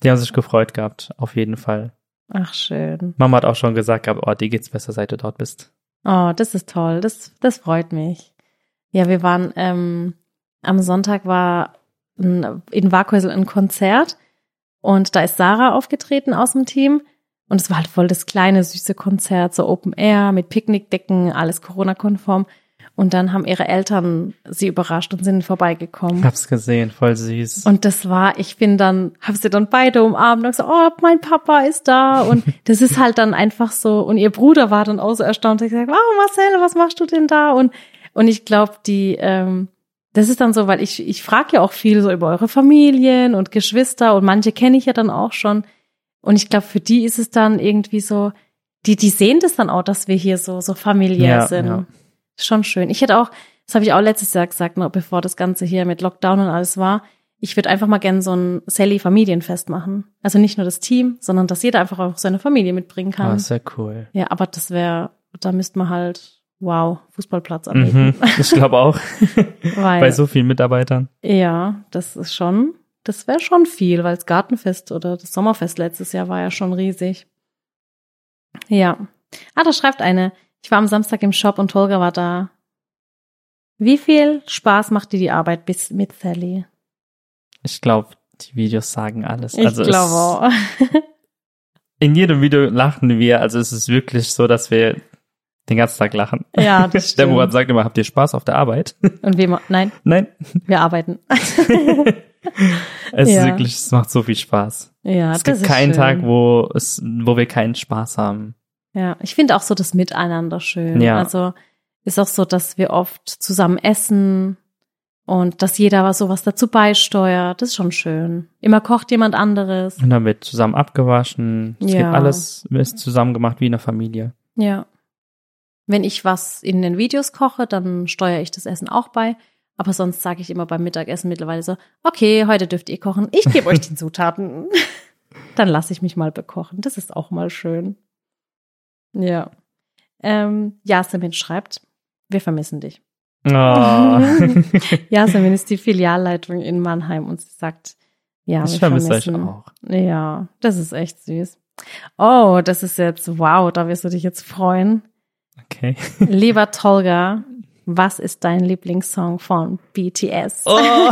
die haben sich gefreut gehabt, auf jeden Fall. Ach, schön. Mama hat auch schon gesagt oh, dir geht's besser, seit du dort bist. Oh, das ist toll. Das, das freut mich. Ja, wir waren, ähm, am Sonntag war ein, in Warkhäusl ein Konzert und da ist Sarah aufgetreten aus dem Team und es war halt voll das kleine, süße Konzert, so Open Air mit Picknickdecken, alles Corona-konform. Und dann haben ihre Eltern sie überrascht und sind Ich vorbeigekommen. hab's gesehen, voll süß. Und das war, ich bin dann, hab sie dann beide umarmt und gesagt, oh, mein Papa ist da. Und das ist halt dann einfach so. Und ihr Bruder war dann auch so erstaunt. Ich gesagt, wow, Marcel, was machst du denn da? Und, und ich glaube, die, ähm, das ist dann so, weil ich, ich frage ja auch viel so über eure Familien und Geschwister und manche kenne ich ja dann auch schon. Und ich glaube, für die ist es dann irgendwie so, die, die sehen das dann auch, dass wir hier so, so familiär Ja, sind. ja. Schon schön. Ich hätte auch, das habe ich auch letztes Jahr gesagt, noch bevor das Ganze hier mit Lockdown und alles war, ich würde einfach mal gerne so ein Sally-Familienfest machen. Also nicht nur das Team, sondern dass jeder einfach auch seine Familie mitbringen kann. Ah, sehr cool. Ja, aber das wäre, da müsste man halt, wow, Fußballplatz anbieten. Mhm, ich glaube auch. Weil, Bei so vielen Mitarbeitern. ja, das ist schon, das wäre schon viel, weil das Gartenfest oder das Sommerfest letztes Jahr war ja schon riesig. Ja. Ah, da schreibt eine, ich war am Samstag im Shop und Holger war da. Wie viel Spaß macht dir die Arbeit bis mit Sally? Ich glaube, die Videos sagen alles. Ich also glaube auch. In jedem Video lachen wir. Also es ist wirklich so, dass wir den ganzen Tag lachen. Ja, das Der Murat stimmt. sagt immer, habt ihr Spaß auf der Arbeit? Und wir, nein, Nein. wir arbeiten. Es ist Ja. wirklich, es macht so viel Spaß. ja, es gibt ist keinen schön. Tag, wo es, wo wir keinen Spaß haben. Ja, ich finde auch so das Miteinander schön. Ja. Also ist auch so, dass wir oft zusammen essen und dass jeder was sowas dazu beisteuert. Das ist schon schön. Immer kocht jemand anderes. Und dann wird zusammen abgewaschen. Es Ja. gibt alles, ist zusammen gemacht wie in der Familie. Ja. Wenn ich was in den Videos koche, dann steuere ich das Essen auch bei. Aber sonst sage ich immer beim Mittagessen mittlerweile so, okay, heute dürft ihr kochen. Ich gebe euch die Zutaten. Dann lasse ich mich mal bekochen. Das ist auch mal schön. Ja. Ähm, Yasemin schreibt, wir vermissen dich. Oh. Yasemin ist die Filialleitung in Mannheim und sie sagt, ja, ich wir vermisse euch vermissen. auch. Ja, das ist echt süß. Oh, das ist jetzt, wow, da wirst du dich jetzt freuen. Okay. Lieber Tolga, was ist dein Lieblingssong von BTS? Oh.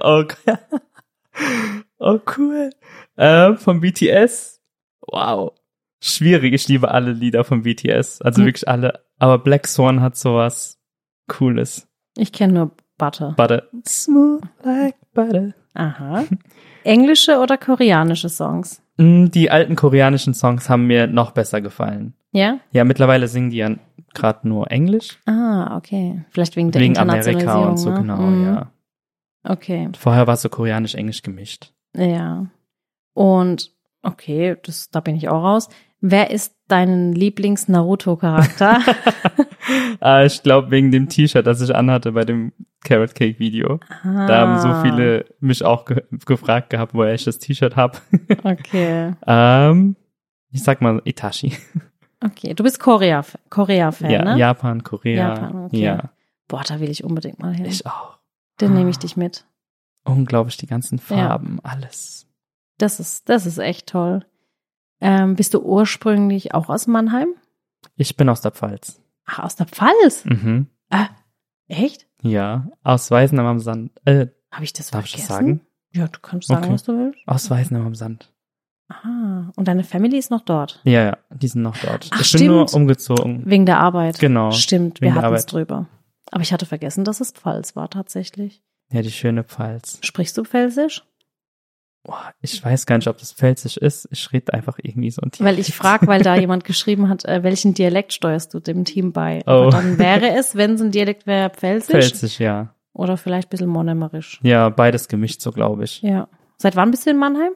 okay. Oh, cool. Äh, von BTS. Wow. Schwierig. Ich liebe alle Lieder von BTS. Also Hm. wirklich alle. Aber Black Swan hat sowas Cooles. Ich kenne nur Butter. Butter. Smooth like butter. Aha. Englische oder koreanische Songs? Mm, Die alten koreanischen Songs haben mir noch besser gefallen. Ja? Ja, mittlerweile singen die ja gerade nur Englisch. Ah, okay. Vielleicht wegen der Wegen Internationalisierung. Amerika und so, ne? genau, Mhm. ja. Okay. Vorher war es so koreanisch-englisch gemischt. Ja. Und okay, das, da bin ich auch raus. Wer ist dein Lieblings-Naruto-Charakter? ah, ich glaube wegen dem T-Shirt, das ich anhatte bei dem Carrot Cake Video. Da haben so Ah, viele mich auch ge gefragt gehabt, woher ich das T-Shirt hab. Okay. ähm, ich sag mal Itachi. Okay. Du bist Korea- Korea-Fan, ja, ne? Japan, Korea. Japan, okay. Ja, Boah, da will ich unbedingt mal hin. ich auch. Dann nehme ich dich mit. Unglaublich, die ganzen Farben, alles. Das ist, das ist echt toll. Ähm, bist du ursprünglich auch aus Mannheim? Ich bin aus der Pfalz. Ach, aus der Pfalz? Mhm. Echt? Ja, aus Weißenheim am Sand. Äh, Habe ich das darf ich vergessen? das sagen? Ja, du kannst sagen, Okay. was du willst. Aus Weißenheim am Sand. Ah, und deine Family ist noch dort? Ja, ja, die sind noch dort. Ach, ich bin nur stimmt. umgezogen. Wegen der Arbeit. Genau. Stimmt, wir hatten es drüber. Aber ich hatte vergessen, dass es Pfalz war tatsächlich. Ja, die schöne Pfalz. Sprichst du Pfälzisch? Boah, ich weiß gar nicht, ob das pfälzisch ist. Ich rede einfach irgendwie so ein Tier. Weil ich frage, weil da jemand geschrieben hat, äh, welchen Dialekt steuerst du dem Team bei? Oh. Aber dann wäre es, wenn es ein Dialekt wäre, Pfälzisch Pfälzisch, ja. oder vielleicht ein bisschen Monemerisch. Ja, beides gemischt, so glaube ich. Ja. Seit wann bist du in Mannheim?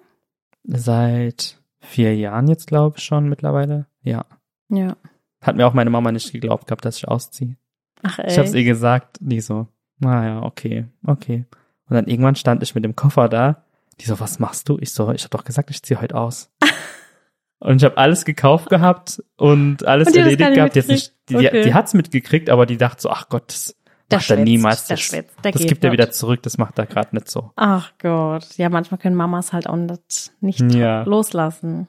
Seit vier Jahren jetzt, glaube ich, schon mittlerweile. Ja. Ja. Hat mir auch meine Mama nicht geglaubt gehabt, dass ich ausziehe. Ach ey. Ich habe es ihr gesagt, die so, naja, okay, okay. Und dann irgendwann stand ich mit dem Koffer da. Die so, was machst du? Ich so, ich habe doch gesagt, ich ziehe heute aus. und ich habe alles gekauft gehabt und alles Und erledigt gehabt. Jetzt nicht, die? Okay. die hat's mitgekriegt, aber die dachte so, ach Gott, das Der macht er niemals. der Das, schwätzt, der das gibt er wieder zurück, das macht er gerade nicht so. Ach Gott. Ja, manchmal können Mamas halt auch nicht, nicht Ja. loslassen.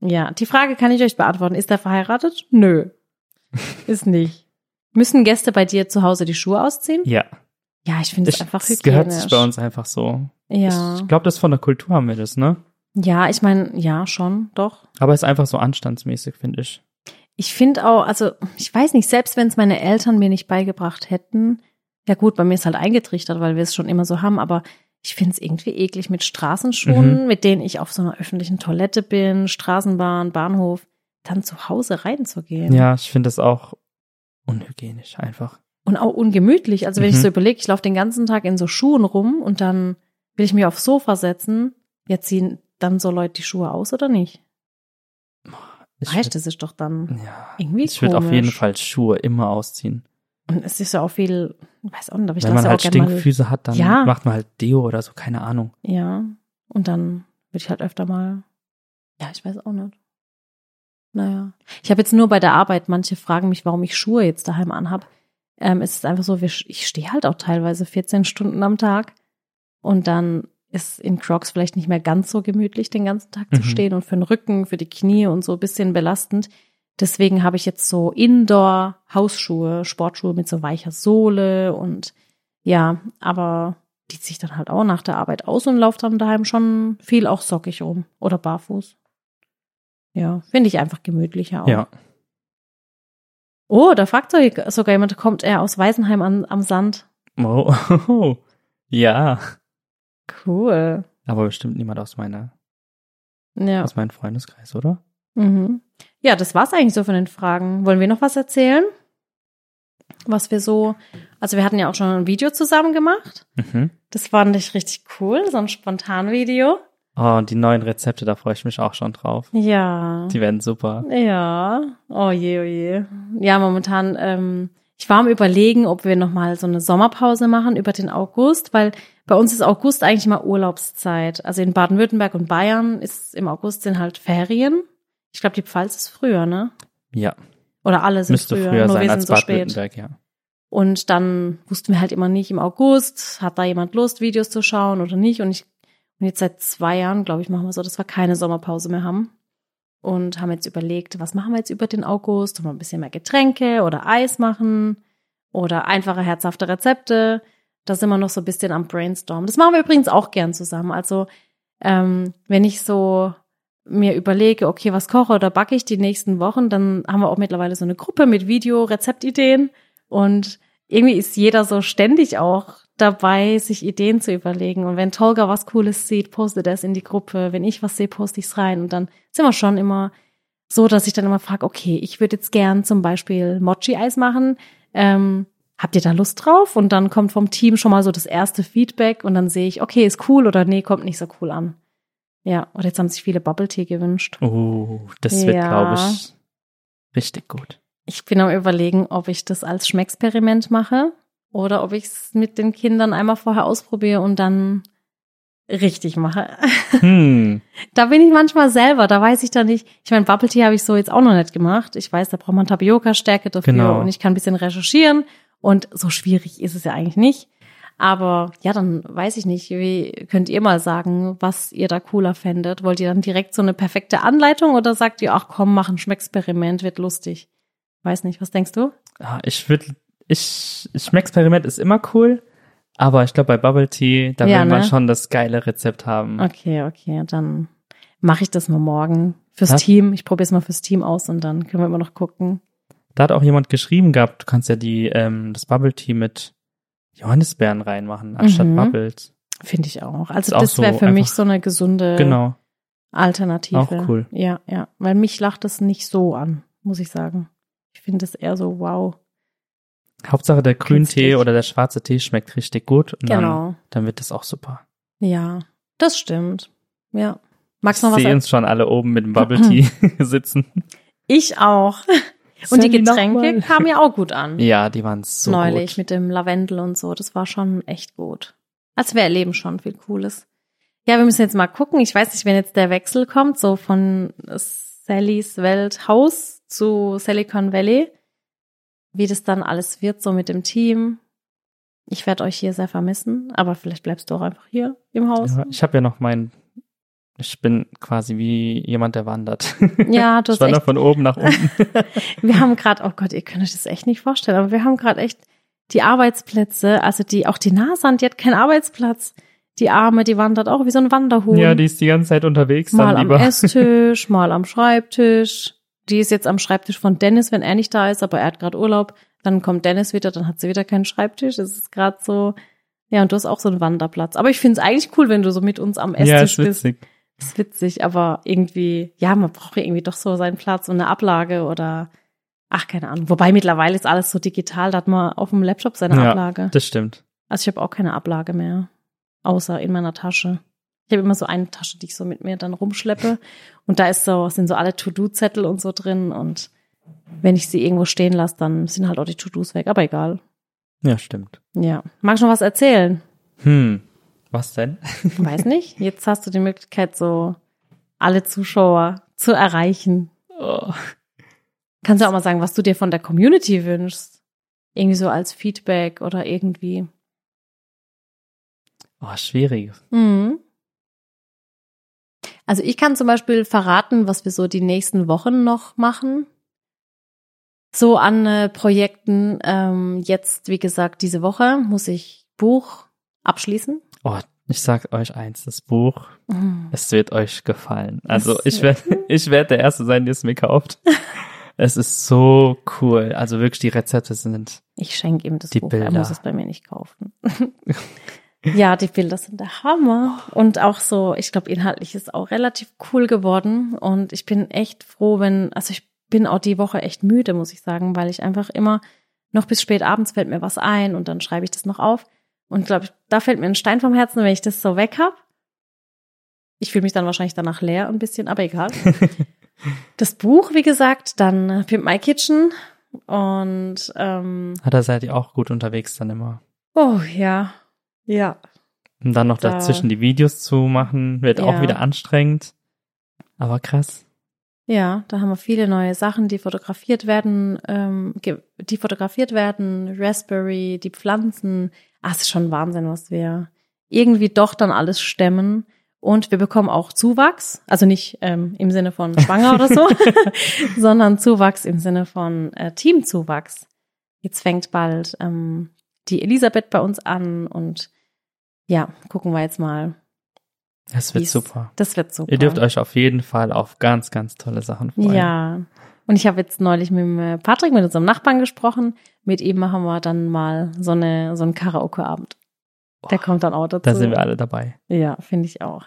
Ja, die Frage kann ich euch beantworten. Ist er verheiratet? Nö. Ist nicht. Müssen Gäste bei dir zu Hause die Schuhe ausziehen? Ja, Ja, ich finde es ich, einfach das gehört hygienisch. sich bei uns einfach so. Ja. Ich glaube, das von der Kultur haben wir das, ne? Ja, ich meine, ja, schon, doch. Aber es ist einfach so anstandsmäßig, finde ich. Ich finde auch, also ich weiß nicht, selbst wenn es meine Eltern mir nicht beigebracht hätten, ja gut, bei mir ist halt eingetrichtert, weil wir es schon immer so haben, aber ich finde es irgendwie eklig mit Straßenschuhen, Mhm. mit denen ich auf so einer öffentlichen Toilette bin, Straßenbahn, Bahnhof, dann zu Hause reinzugehen. Ja, ich finde das auch unhygienisch einfach. Und auch ungemütlich. Also wenn ich Mhm. so überlege, ich laufe den ganzen Tag in so Schuhen rum und dann will ich mich aufs Sofa setzen, ja ziehen dann so Leute die Schuhe aus oder nicht? Ich weißt, das ist doch dann Ja. irgendwie Ich würde auf jeden. Fall Schuhe immer ausziehen. Und es ist ja auch viel, ich weiß auch nicht, aber ich Wenn man halt gerne mal, Stinkfüße hat, dann Ja. macht man halt Deo oder so, keine Ahnung. ja. Und dann würde ich halt öfter mal, ja, ich weiß auch nicht. Naja. Ich habe jetzt nur bei der Arbeit, manche fragen mich, warum ich Schuhe jetzt daheim anhab. Ähm, es ist einfach so, wir, ich stehe halt auch teilweise 14 Stunden am Tag und dann ist in Crocs vielleicht nicht mehr ganz so gemütlich, den ganzen Tag zu Mhm. stehen und für den Rücken, für die Knie und so ein bisschen belastend. Deswegen habe ich jetzt so Indoor-Hausschuhe, Sportschuhe mit so weicher Sohle und ja, aber die ziehe ich dann halt auch nach der Arbeit aus und laufe dann daheim schon viel auch sockig rum oder barfuß. Ja, finde ich einfach gemütlicher auch. Ja. Oh, da fragt sogar jemand, kommt er aus Weisenheim an, am Sand? Oh, ja. Cool. Aber bestimmt niemand aus meiner, Ja. aus meinem Freundeskreis, oder? Mhm. Ja, das war's eigentlich so von den Fragen. Wollen wir noch was erzählen? Was wir so, also wir hatten ja auch schon ein Video zusammen gemacht. Mhm. Das fand ich richtig cool, so ein Spontanvideo. Oh, und die neuen Rezepte, da freue ich mich auch schon drauf. Ja. Die werden super. Ja. Oh je, oh je. Ja, momentan, ähm, ich war am überlegen, ob wir nochmal so eine Sommerpause machen über den August, weil bei uns ist August eigentlich mal Urlaubszeit. Also in Baden-Württemberg und Bayern ist im August sind halt Ferien. Ich glaube, die Pfalz ist früher, ne? Ja, Oder alle sind müsste früher, früher, nur sein wir als sind so Bad spät. Ja. Und dann wussten wir halt immer nicht im August, hat da jemand Lust, Videos zu schauen oder nicht. Und ich, und jetzt seit zwei Jahren, glaube ich, machen wir so, dass wir keine Sommerpause mehr haben. Und haben jetzt überlegt, was machen wir jetzt über den August? Wollen wir ein bisschen mehr Getränke oder Eis machen? Oder einfache, herzhafte Rezepte? Da sind wir noch so ein bisschen am Brainstorm. Das machen wir übrigens auch gern zusammen. Also, ähm, wenn ich so mir überlege, okay, was koche oder backe ich die nächsten Wochen, dann haben wir auch mittlerweile so eine Gruppe mit Video, Rezeptideen. Und irgendwie ist jeder so ständig auch dabei, sich Ideen zu überlegen. Und wenn Tolga was Cooles sieht, postet er es in die Gruppe. Wenn ich was sehe, poste ich es rein. Und dann sind wir schon immer so, dass ich dann immer frage, okay, ich würde jetzt gern zum Beispiel Mochi-Eis machen. Ähm, habt ihr da Lust drauf? Und dann kommt vom Team schon mal so das erste Feedback und dann sehe ich, okay, ist cool oder nee, kommt nicht so cool an. Ja, und jetzt haben sich viele Bubble Tea gewünscht. Oh, das wird, Ja. glaube ich, richtig gut. Ich bin am überlegen, ob ich das als Schmecksperiment mache oder ob ich es mit den Kindern einmal vorher ausprobiere und dann richtig mache. Hm, Da bin ich manchmal selber, da weiß ich dann nicht. Ich meine, Bubble Tea habe ich so jetzt auch noch nicht gemacht. Ich weiß, da braucht man Tapioca-Stärke dafür Genau. und ich kann ein bisschen recherchieren und so schwierig ist es ja eigentlich nicht. Aber ja, dann weiß ich nicht, wie könnt ihr mal sagen, was ihr da cooler fändet? Wollt ihr dann direkt so eine perfekte Anleitung oder sagt ihr, ach komm, mach ein Schmecksperiment, wird lustig? Weiß nicht, was denkst du? ah, ich würde, ich, Schmecksperiment ist immer cool, aber ich glaube, bei Bubble Tea, da Ja, will man ne? schon das geile Rezept haben. Okay, okay, dann mache ich das mal morgen fürs Was? Team. Ich probiere es mal fürs Team aus und dann können wir immer noch gucken. Da hat auch jemand geschrieben gehabt, du kannst ja die, ähm, das Bubble Tea mit Johannisbeeren reinmachen, anstatt Mhm. Bubbles. Finde ich auch. Also Ist das wäre so für mich so eine gesunde Genau. Alternative. Auch cool. Ja, ja. Weil mich lacht das nicht so an, muss ich sagen. Ich finde es eher so, wow. Hauptsache der Grüntee oder der schwarze Tee schmeckt richtig gut und dann, Genau. dann wird das auch super. Ja, das stimmt. Ja. Magst du noch was? sehe sagen? uns schon alle oben mit dem Bubble Tea sitzen. Ich auch. Und die Getränke kamen ja auch gut an. Ja, die waren so neulich gut. mit dem Lavendel und so. Das war schon echt gut. Also wir erleben schon viel Cooles. Ja, wir müssen jetzt mal gucken. Ich weiß nicht, wenn jetzt der Wechsel kommt, so von Sallys Welt Haus zu Silicon Valley, wie das dann alles wird, so mit dem Team. Ich werde euch hier sehr vermissen, aber vielleicht bleibst du auch einfach hier im Haus. Ja, ich habe ja noch mein, ich bin quasi wie jemand, der wandert. Ja, du ich hast wandere echt von oben nach unten. Wir haben gerade, oh Gott, ihr könnt euch das echt nicht vorstellen, aber wir haben gerade echt die Arbeitsplätze, also die, auch die Nasand, die hat keinen Arbeitsplatz. Die Arme, die wandert auch wie so ein Wanderhuhn. ja, die ist die ganze Zeit unterwegs. mal am. Esstisch, mal am Schreibtisch. Die ist jetzt am Schreibtisch von Dennis, wenn er nicht da ist, aber er hat gerade Urlaub. Dann kommt Dennis wieder, dann hat sie wieder keinen Schreibtisch. Das ist gerade so. Ja, und du hast auch so einen Wanderplatz. Aber ich finde es eigentlich cool, wenn du so mit uns am Ja, Esstisch ist bist. witzig. Ist witzig, aber irgendwie, ja, man braucht ja irgendwie doch so seinen Platz und eine Ablage oder ach, keine Ahnung. Wobei mittlerweile ist alles so digital, da hat man auf dem Laptop seine Ja. Ablage. Das stimmt. Also ich habe auch keine Ablage mehr, außer in meiner Tasche. Ich habe immer so eine Tasche, die ich so mit mir dann rumschleppe. Und da ist so, sind so alle To-Do-Zettel und so drin. Und wenn ich sie irgendwo stehen lasse, dann sind halt auch die To-Dos weg. Aber egal. Ja, stimmt. Ja. Magst du noch was erzählen? Hm. Was denn? Weiß nicht. Jetzt hast du die Möglichkeit, so alle Zuschauer zu erreichen. Oh. Kannst du auch mal sagen, was du dir von der Community wünschst? Irgendwie so als Feedback oder irgendwie. Oh, schwierig. Mhm. Also ich kann zum Beispiel verraten, was wir so die nächsten Wochen noch machen. So an äh, Projekten. Ähm, jetzt, wie gesagt, diese Woche muss ich Buch abschließen. Oh, ich sag euch eins, das Buch, Mhm. es wird euch gefallen. Also Das ich werde ich werd der Erste sein, der es mir kauft. Es ist so cool. Also wirklich, die Rezepte sind. Ich schenke ihm das Die Buch, er Bilder. muss es bei mir nicht kaufen. ja, die Bilder sind der Hammer. Und auch so, ich glaube, inhaltlich ist auch relativ cool geworden. Und ich bin echt froh, wenn, also ich bin auch die Woche echt müde, muss ich sagen, weil ich einfach immer noch bis spät abends fällt mir was ein und dann schreibe ich das noch auf. Und glaube ich, da fällt mir ein Stein vom Herzen, wenn ich das so weg hab. Ich fühle mich dann wahrscheinlich danach leer ein bisschen, aber egal. das Buch, wie gesagt, dann Pimp My Kitchen und ähm, Ah, da seid ihr auch gut unterwegs dann immer. Oh ja. Ja. Und dann noch Da- dazwischen die Videos zu machen, wird auch Ja. wieder anstrengend. Aber krass. Ja, da haben wir viele neue Sachen, die fotografiert werden, ähm, die fotografiert werden, Raspberry, die Pflanzen. Es ist schon Wahnsinn, was wir irgendwie doch dann alles stemmen. Und wir bekommen auch Zuwachs, also nicht ähm, im Sinne von schwanger oder so, sondern Zuwachs im Sinne von äh, Teamzuwachs. Jetzt fängt bald ähm, die Elisabeth bei uns an und ja, gucken wir jetzt mal. Es wird wie's- super. Das wird super. Ihr dürft euch auf jeden Fall auf ganz, ganz tolle Sachen freuen. Ja. Und ich habe jetzt neulich mit Patrick, mit unserem Nachbarn gesprochen. Mit ihm machen wir dann mal so eine so einen Karaoke-Abend. Der kommt dann auch dazu. Da sind wir alle dabei. Ja, finde ich auch.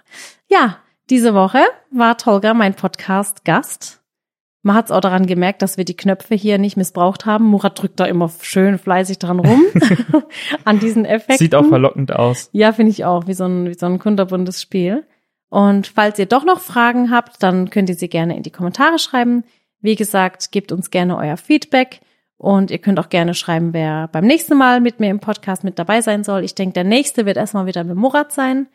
Ja, diese Woche war Tolga mein Podcast-Gast. Man hat es auch daran gemerkt, dass wir die Knöpfe hier nicht missbraucht haben. Murat drückt da immer schön fleißig dran rum an diesen Effekten. Sieht auch verlockend aus. Ja, finde ich auch, wie so ein, wie so ein kunterbuntes Spiel. Und falls ihr doch noch Fragen habt, dann könnt ihr sie gerne in die Kommentare schreiben. Wie gesagt, gebt uns gerne euer Feedback und ihr könnt auch gerne schreiben, wer beim nächsten Mal mit mir im Podcast mit dabei sein soll. Ich denke, der nächste wird erstmal wieder mit Murat sein.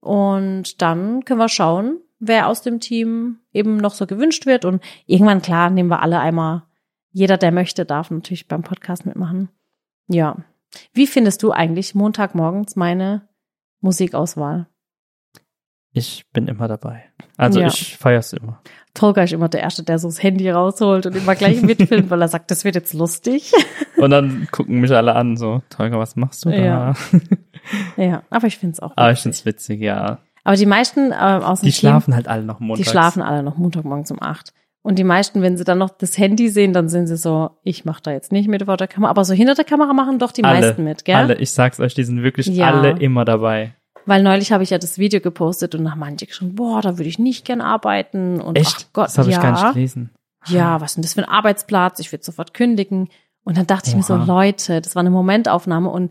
Und dann können wir schauen, wer aus dem Team eben noch so gewünscht wird. Und irgendwann, klar, nehmen wir alle einmal. Jeder, der möchte, darf natürlich beim Podcast mitmachen. Ja. Wie findest du eigentlich Montagmorgens meine Musikauswahl? Ich bin immer dabei. Also Ja. ich feier's immer. Tolga ist immer der Erste, der so das Handy rausholt und immer gleich mitfilmt, weil er sagt, das wird jetzt lustig. Und dann gucken mich alle an, so, Tolga, was machst du da? Ja. ja, aber ich finde es auch Aber ich witzig. find's witzig, ja. Aber die meisten äh, aus dem Die Team, schlafen halt alle noch montags. die schlafen alle noch Montagmorgens um acht. Und die meisten, wenn sie dann noch das Handy sehen, dann sind sie so, ich mache da jetzt nicht mit vor der Kamera. Aber so hinter der Kamera machen doch die Alle, meisten mit, gell? Alle, ich sag's euch, die sind wirklich Ja. alle immer dabei. Weil neulich habe ich ja das Video gepostet und da meinte ich schon, boah, da würde ich nicht gern arbeiten. Und Echt? ach Gott, das habe ich ja. gar nicht gelesen. ja, was ist denn das für ein Arbeitsplatz? Ich würde sofort kündigen. Und dann dachte ich mir so, Oha. Leute, das war eine Momentaufnahme und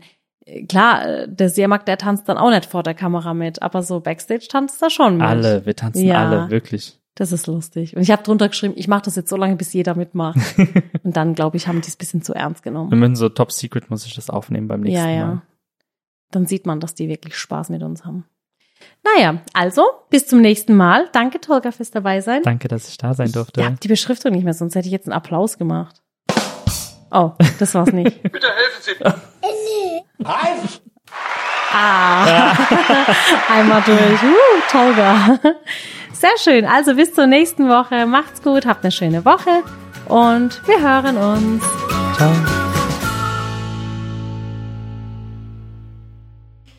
klar, äh, der Seemarkt, der tanzt dann auch nicht vor der Kamera mit, aber so Backstage tanzt er schon mit. Alle, wir tanzen Ja. alle, wirklich. Das ist lustig. Und ich habe drunter geschrieben, ich mache das jetzt so lange, bis jeder mitmacht. und dann, glaube ich, haben die es bisschen zu ernst Wir genommen. müssen so Top Secret muss ich das aufnehmen beim nächsten Ja, ja. Mal. Dann sieht man, dass die wirklich Spaß mit uns haben. Naja, also, bis zum nächsten Mal. Danke, Tolga, fürs dabei sein. Danke, dass ich da sein durfte. Ich hab die Beschriftung nicht mehr, sonst hätte ich jetzt einen Applaus gemacht. Oh, das war's nicht. Bitte helfen Sie. Nein! Ah, einmal durch. Uh, Tolga. Sehr schön. Also bis zur nächsten Woche. Macht's gut, habt eine schöne Woche und wir hören uns. Ciao.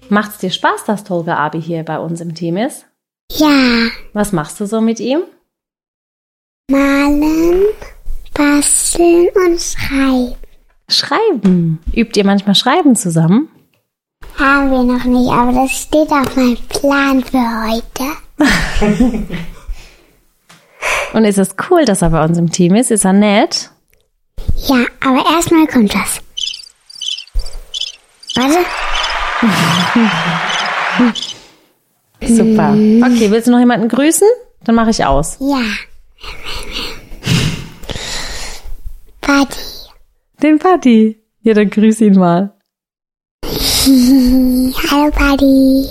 Macht's dir Spaß, dass Tolga Abi hier bei uns im Team ist? Ja, Was machst du so mit ihm? malen, basteln und schreiben. Schreiben. Übt ihr manchmal Schreiben zusammen? Haben wir noch nicht, aber das steht auf meinem Plan für heute. Und ist es cool, dass er bei uns im Team ist? Ist er nett? Ja, aber erstmal kommt das. Warte. super. Okay, willst du noch jemanden grüßen? Dann mache ich aus. Ja. Buddy. Den Buddy. Ja, dann grüß ihn mal. Hallo Buddy.